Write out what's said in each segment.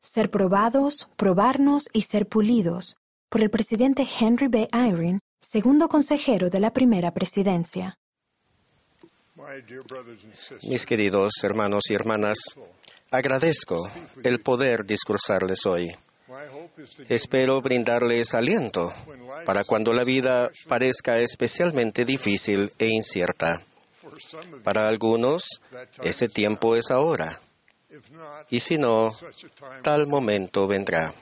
ser probados, probarnos y ser pulidos por el presidente Henry B. Eyring, segundo consejero de la primera presidencia. Mis queridos hermanos y hermanas, agradezco el poder discursarles hoy. Espero brindarles aliento para cuando la vida parezca especialmente difícil e incierta. Para algunos, ese tiempo es ahora. Y si no, tal momento vendrá.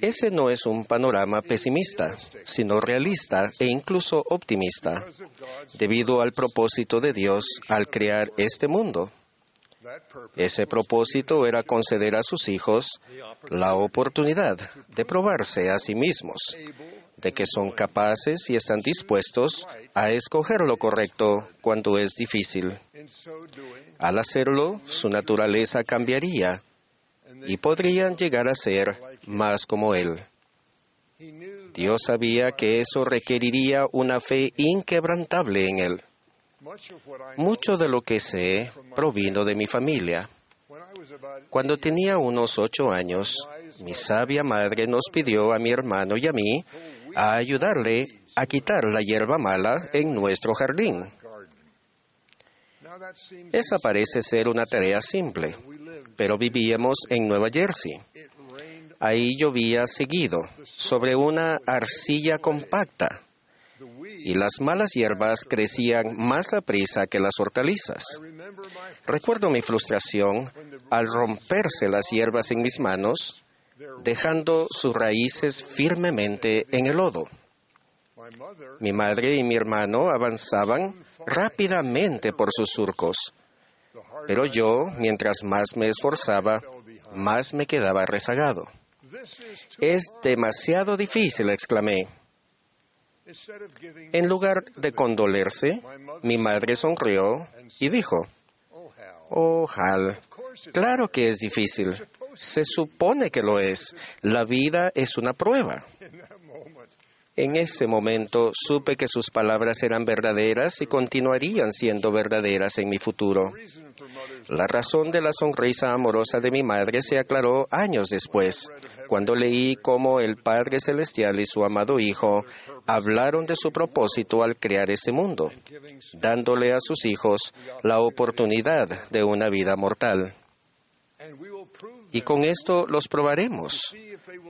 Ese no es un panorama pesimista, sino realista e incluso optimista, debido al propósito de Dios al crear este mundo. Ese propósito era conceder a sus hijos la oportunidad de probarse a sí mismos, de que son capaces y están dispuestos a escoger lo correcto cuando es difícil. Al hacerlo, su naturaleza cambiaría y podrían llegar a ser más como Él. Dios sabía que eso requeriría una fe inquebrantable en Él. Mucho de lo que sé provino de mi familia. Cuando tenía unos ocho años, mi sabia madre nos pidió a mi hermano y a mí a ayudarle a quitar la hierba mala en nuestro jardín. Esa parece ser una tarea simple, pero vivíamos en Nueva Jersey. Ahí llovía seguido, sobre una arcilla compacta, y las malas hierbas crecían más a prisa que las hortalizas. Recuerdo mi frustración al romperse las hierbas en mis manos, dejando sus raíces firmemente en el lodo. Mi madre y mi hermano avanzaban rápidamente por sus surcos, pero yo, mientras más me esforzaba, más me quedaba rezagado. Es demasiado difícil, exclamé. En lugar de condolerse, mi madre sonrió y dijo, Oh, Hal, claro que es difícil. Se supone que lo es. La vida es una prueba. En ese momento supe que sus palabras eran verdaderas y continuarían siendo verdaderas en mi futuro. La razón de la sonrisa amorosa de mi madre se aclaró años después, cuando leí cómo el Padre Celestial y su amado Hijo hablaron de su propósito al crear este mundo, dándole a sus hijos la oportunidad de una vida mortal. Y con esto los probaremos,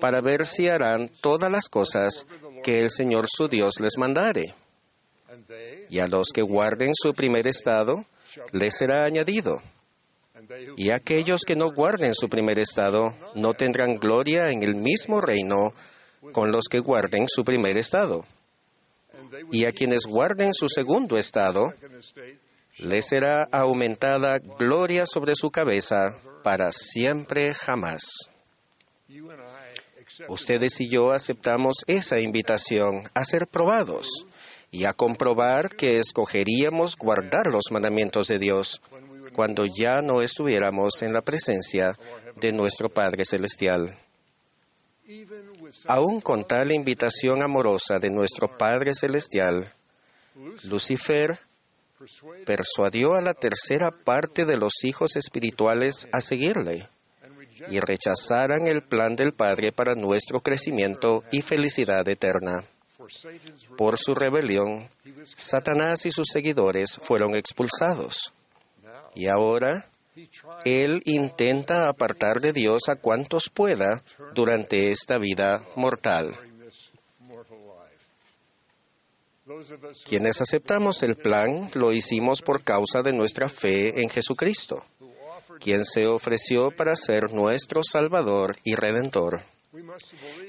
para ver si harán todas las cosas que el Señor su Dios les mandare. Y a los que guarden su primer estado, les será añadido. Y aquellos que no guarden su primer estado no tendrán gloria en el mismo reino con los que guarden su primer estado. Y a quienes guarden su segundo estado, les será aumentada gloria sobre su cabeza para siempre jamás. Ustedes y yo aceptamos esa invitación a ser probados y a comprobar que escogeríamos guardar los mandamientos de Dios cuando ya no estuviéramos en la presencia de nuestro Padre Celestial. Aún con tal invitación amorosa de nuestro Padre Celestial, Lucifer persuadió a la tercera parte de los hijos espirituales a seguirle y rechazaran el plan del Padre para nuestro crecimiento y felicidad eterna. Por su rebelión, Satanás y sus seguidores fueron expulsados. Y ahora, Él intenta apartar de Dios a cuantos pueda durante esta vida mortal. Quienes aceptamos el plan lo hicimos por causa de nuestra fe en Jesucristo, quien se ofreció para ser nuestro Salvador y Redentor.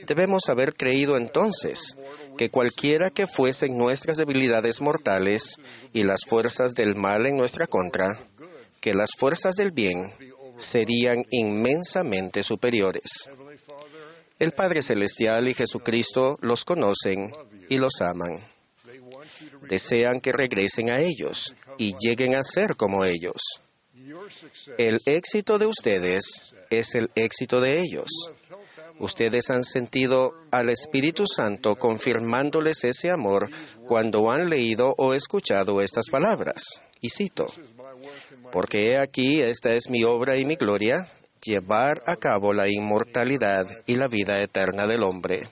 Debemos haber creído entonces que cualquiera que fuesen nuestras debilidades mortales y las fuerzas del mal en nuestra contra, que las fuerzas del bien serían inmensamente superiores. El Padre Celestial y Jesucristo los conocen y los aman. Desean que regresen a ellos y lleguen a ser como ellos. El éxito de ustedes es el éxito de ellos. Ustedes han sentido al Espíritu Santo confirmándoles ese amor cuando han leído o escuchado estas palabras. Y cito, porque he aquí esta es mi obra y mi gloria, llevar a cabo la inmortalidad y la vida eterna del hombre.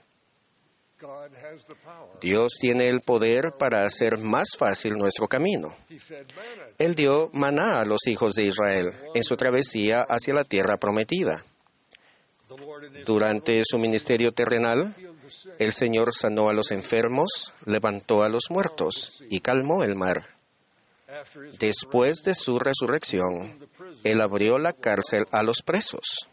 Dios tiene el poder para hacer más fácil nuestro camino. Él dio maná a los hijos de Israel en su travesía hacia la tierra prometida. Durante su ministerio terrenal, el Señor sanó a los enfermos, levantó a los muertos y calmó el mar. Después de su resurrección, Él abrió la cárcel a los presos.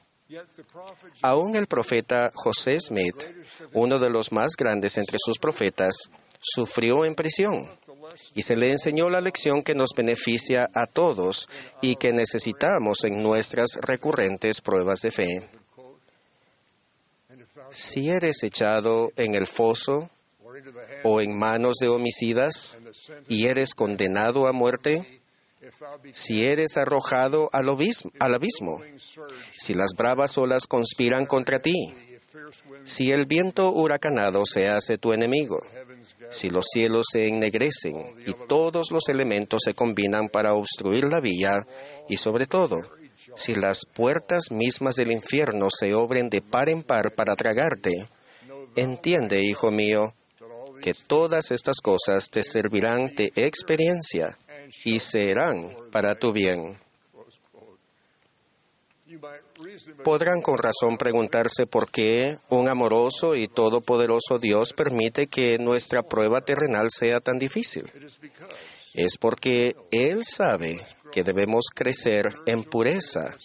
Aún el profeta José Smith, uno de los más grandes entre sus profetas, sufrió en prisión y se le enseñó la lección que nos beneficia a todos y que necesitamos en nuestras recurrentes pruebas de fe. Si eres echado en el foso o en manos de homicidas y eres condenado a muerte, si eres arrojado al abismo, si las bravas olas conspiran contra ti, si el viento huracanado se hace tu enemigo, si los cielos se ennegrecen y todos los elementos se combinan para obstruir la vía, y sobre todo, si las puertas mismas del infierno se obren de par en par para tragarte, entiende, hijo mío, que todas estas cosas te servirán de experiencia y serán para tu bien. Podrán con razón preguntarse por qué un amoroso y todopoderoso Dios permite que nuestra prueba terrenal sea tan difícil. Es porque Él sabe que debemos crecer en pureza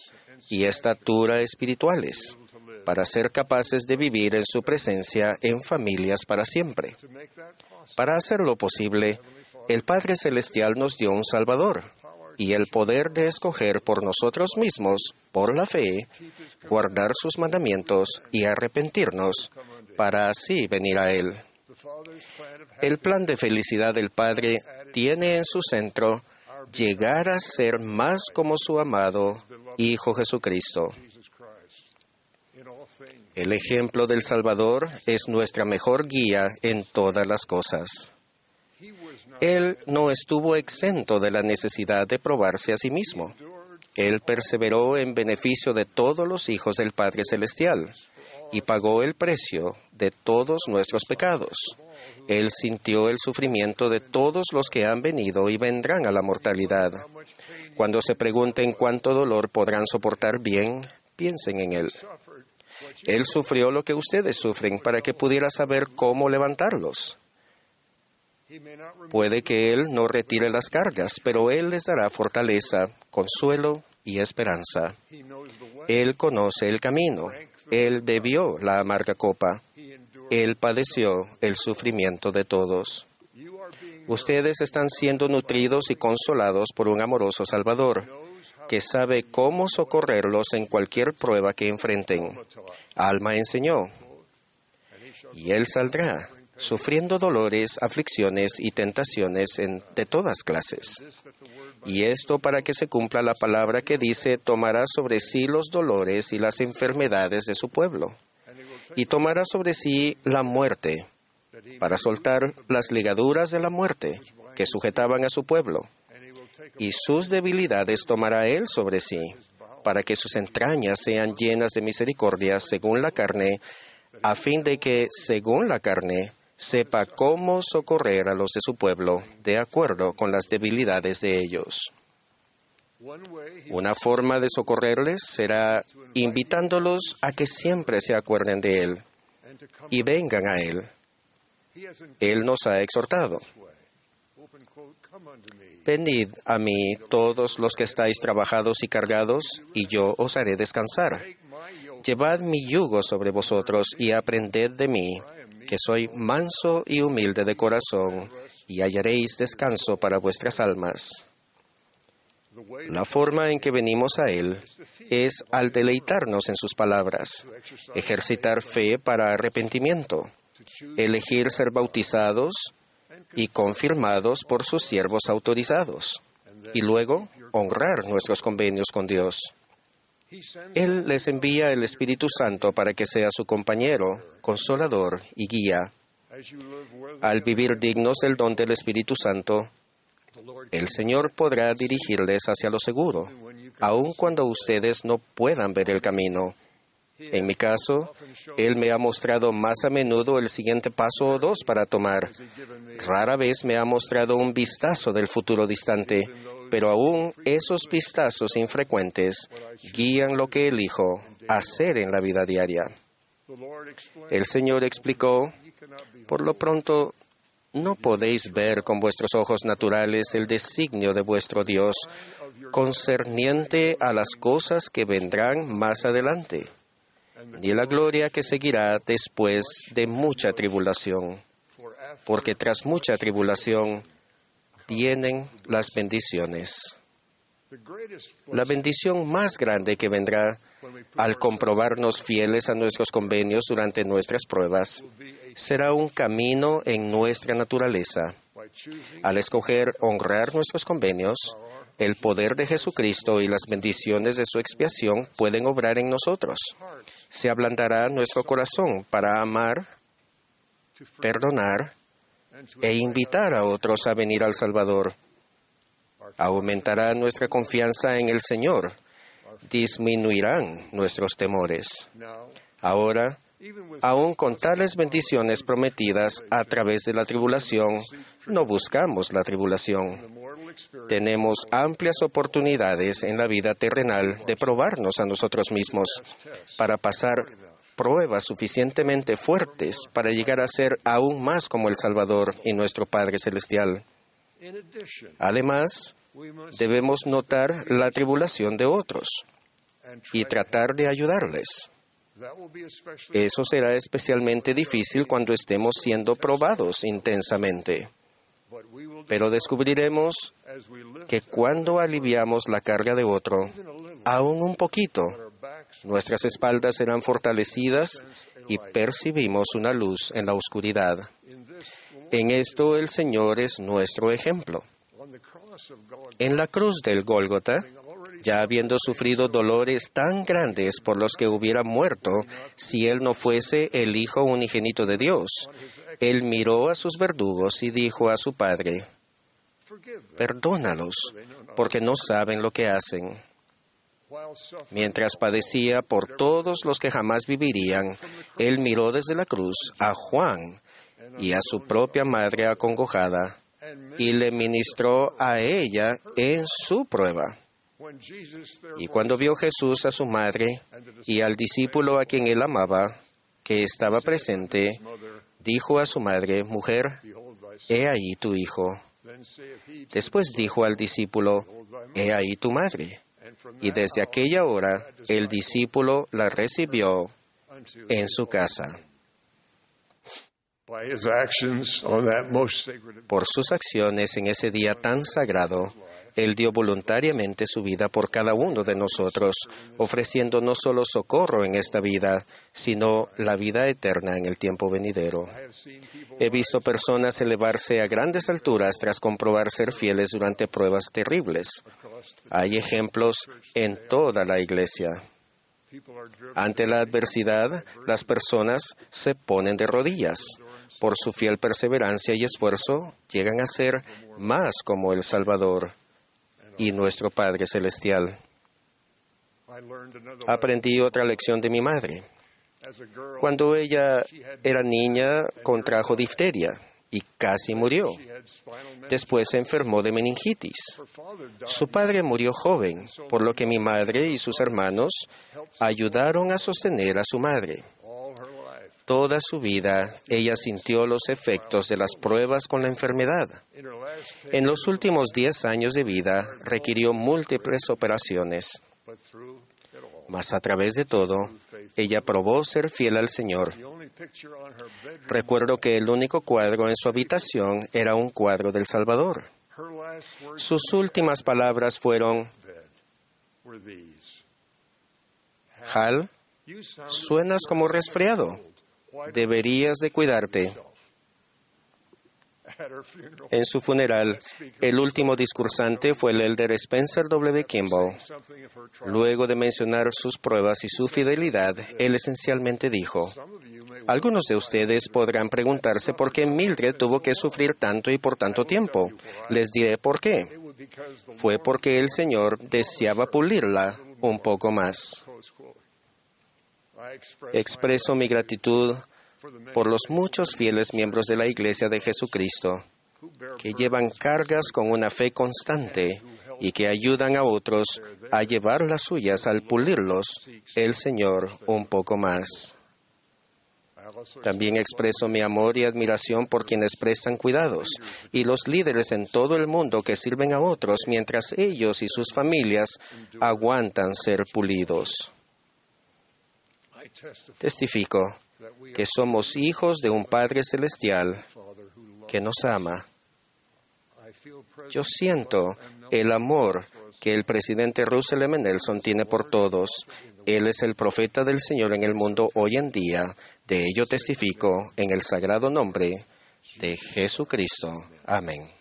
y estatura espirituales para ser capaces de vivir en su presencia en familias para siempre. Para hacerlo posible, el Padre Celestial nos dio un Salvador y el poder de escoger por nosotros mismos, por la fe, guardar sus mandamientos y arrepentirnos para así venir a Él. El plan de felicidad del Padre tiene en su centro llegar a ser más como su amado Hijo Jesucristo. El ejemplo del Salvador es nuestra mejor guía en todas las cosas. Él no estuvo exento de la necesidad de probarse a sí mismo. Él perseveró en beneficio de todos los hijos del Padre Celestial y pagó el precio de todos nuestros pecados. Él sintió el sufrimiento de todos los que han venido y vendrán a la mortalidad. Cuando se pregunten cuánto dolor podrán soportar bien, piensen en Él. Él sufrió lo que ustedes sufren para que pudiera saber cómo levantarlos. Puede que Él no retire las cargas, pero Él les dará fortaleza, consuelo y esperanza. Él conoce el camino. Él bebió la amarga copa. Él padeció el sufrimiento de todos. Ustedes están siendo nutridos y consolados por un amoroso Salvador que sabe cómo socorrerlos en cualquier prueba que enfrenten. Alma enseñó, y Él saldrá sufriendo dolores, aflicciones y tentaciones de todas clases. Y esto para que se cumpla la palabra que dice, tomará sobre sí los dolores y las enfermedades de su pueblo, y tomará sobre sí la muerte, para soltar las ligaduras de la muerte que sujetaban a su pueblo, y sus debilidades tomará él sobre sí, para que sus entrañas sean llenas de misericordia según la carne, a fin de que, según la carne, sepa cómo socorrer a los de su pueblo de acuerdo con las debilidades de ellos. Una forma de socorrerles será invitándolos a que siempre se acuerden de Él y vengan a Él. Él nos ha exhortado. Venid a mí todos los que estáis trabajados y cargados, y yo os haré descansar. Llevad mi yugo sobre vosotros y aprended de mí, que soy manso y humilde de corazón, y hallaréis descanso para vuestras almas. La forma en que venimos a Él es al deleitarnos en sus palabras, ejercitar fe para arrepentimiento, elegir ser bautizados y confirmados por sus siervos autorizados, y luego honrar nuestros convenios con Dios. Él les envía el Espíritu Santo para que sea su compañero, consolador y guía. Al vivir dignos del don del Espíritu Santo, el Señor podrá dirigirles hacia lo seguro aun cuando ustedes no puedan ver el camino. En mi caso, Él me ha mostrado más a menudo el siguiente paso o dos para tomar. Rara vez me ha mostrado un vistazo del futuro distante, pero aún esos vistazos infrecuentes guían lo que elijo hacer en la vida diaria. El Señor explicó, por lo pronto, no podéis ver con vuestros ojos naturales el designio de vuestro Dios concerniente a las cosas que vendrán más adelante, ni la gloria que seguirá después de mucha tribulación, porque tras mucha tribulación vienen las bendiciones. La bendición más grande que vendrá al comprobarnos fieles a nuestros convenios durante nuestras pruebas será un camino en nuestra naturaleza. Al escoger honrar nuestros convenios, el poder de Jesucristo y las bendiciones de su expiación pueden obrar en nosotros. Se ablandará nuestro corazón para amar, perdonar e invitar a otros a venir al Salvador. Aumentará nuestra confianza en el Señor. Disminuirán nuestros temores. Ahora, aun con tales bendiciones prometidas a través de la tribulación, no buscamos la tribulación. Tenemos amplias oportunidades en la vida terrenal de probarnos a nosotros mismos para pasar pruebas suficientemente fuertes para llegar a ser aún más como el Salvador y nuestro Padre Celestial. Además, debemos notar la tribulación de otros y tratar de ayudarles. Eso será especialmente difícil cuando estemos siendo probados intensamente. Pero descubriremos que cuando aliviamos la carga de otro, aún un poquito, nuestras espaldas serán fortalecidas y percibimos una luz en la oscuridad. En esto el Señor es nuestro ejemplo. En la cruz del Gólgota, ya habiendo sufrido dolores tan grandes por los que hubiera muerto si él no fuese el Hijo unigénito de Dios, él miró a sus verdugos y dijo a su Padre, Perdónalos, porque no saben lo que hacen. Mientras padecía por todos los que jamás vivirían, él miró desde la cruz a Juan y a su propia madre acongojada y le ministró a ella en su prueba. Y cuando vio Jesús a su madre y al discípulo a quien él amaba, que estaba presente, dijo a su madre, Mujer, he ahí tu hijo. Después dijo al discípulo, He ahí tu madre. Y desde aquella hora el discípulo la recibió en su casa. Por sus acciones en ese día tan sagrado, Él dio voluntariamente su vida por cada uno de nosotros, ofreciendo no solo socorro en esta vida, sino la vida eterna en el tiempo venidero. He visto personas elevarse a grandes alturas tras comprobar ser fieles durante pruebas terribles. Hay ejemplos en toda la iglesia. Ante la adversidad, las personas se ponen de rodillas por su fiel perseverancia y esfuerzo, llegan a ser más como el Salvador y nuestro Padre Celestial. Aprendí otra lección de mi madre. Cuando ella era niña, contrajo difteria y casi murió. Después se enfermó de meningitis. Su padre murió joven, por lo que mi madre y sus hermanos ayudaron a sostener a su madre. Toda su vida ella sintió los efectos de las pruebas con la enfermedad. En los últimos diez años de vida requirió múltiples operaciones. Mas a través de todo, ella probó ser fiel al Señor. Recuerdo que el único cuadro en su habitación era un cuadro del Salvador. Sus últimas palabras fueron, Hal, suenas como resfriado deberías de cuidarte. En su funeral, el último discursante fue el elder Spencer W. Kimball. Luego de mencionar sus pruebas y su fidelidad, él esencialmente dijo, algunos de ustedes podrán preguntarse por qué Mildred tuvo que sufrir tanto y por tanto tiempo. Les diré por qué. fue porque el Señor deseaba pulirla un poco más. Expreso mi gratitud por los muchos fieles miembros de la Iglesia de Jesucristo que llevan cargas con una fe constante y que ayudan a otros a llevar las suyas al pulirlos el Señor un poco más. También expreso mi amor y admiración por quienes prestan cuidados y los líderes en todo el mundo que sirven a otros mientras ellos y sus familias aguantan ser pulidos. Testifico que somos hijos de un Padre Celestial que nos ama. Yo siento el amor que el presidente Russell M. Nelson tiene por todos. Él es el profeta del Señor en el mundo hoy en día. De ello testifico en el sagrado nombre de Jesucristo. Amén.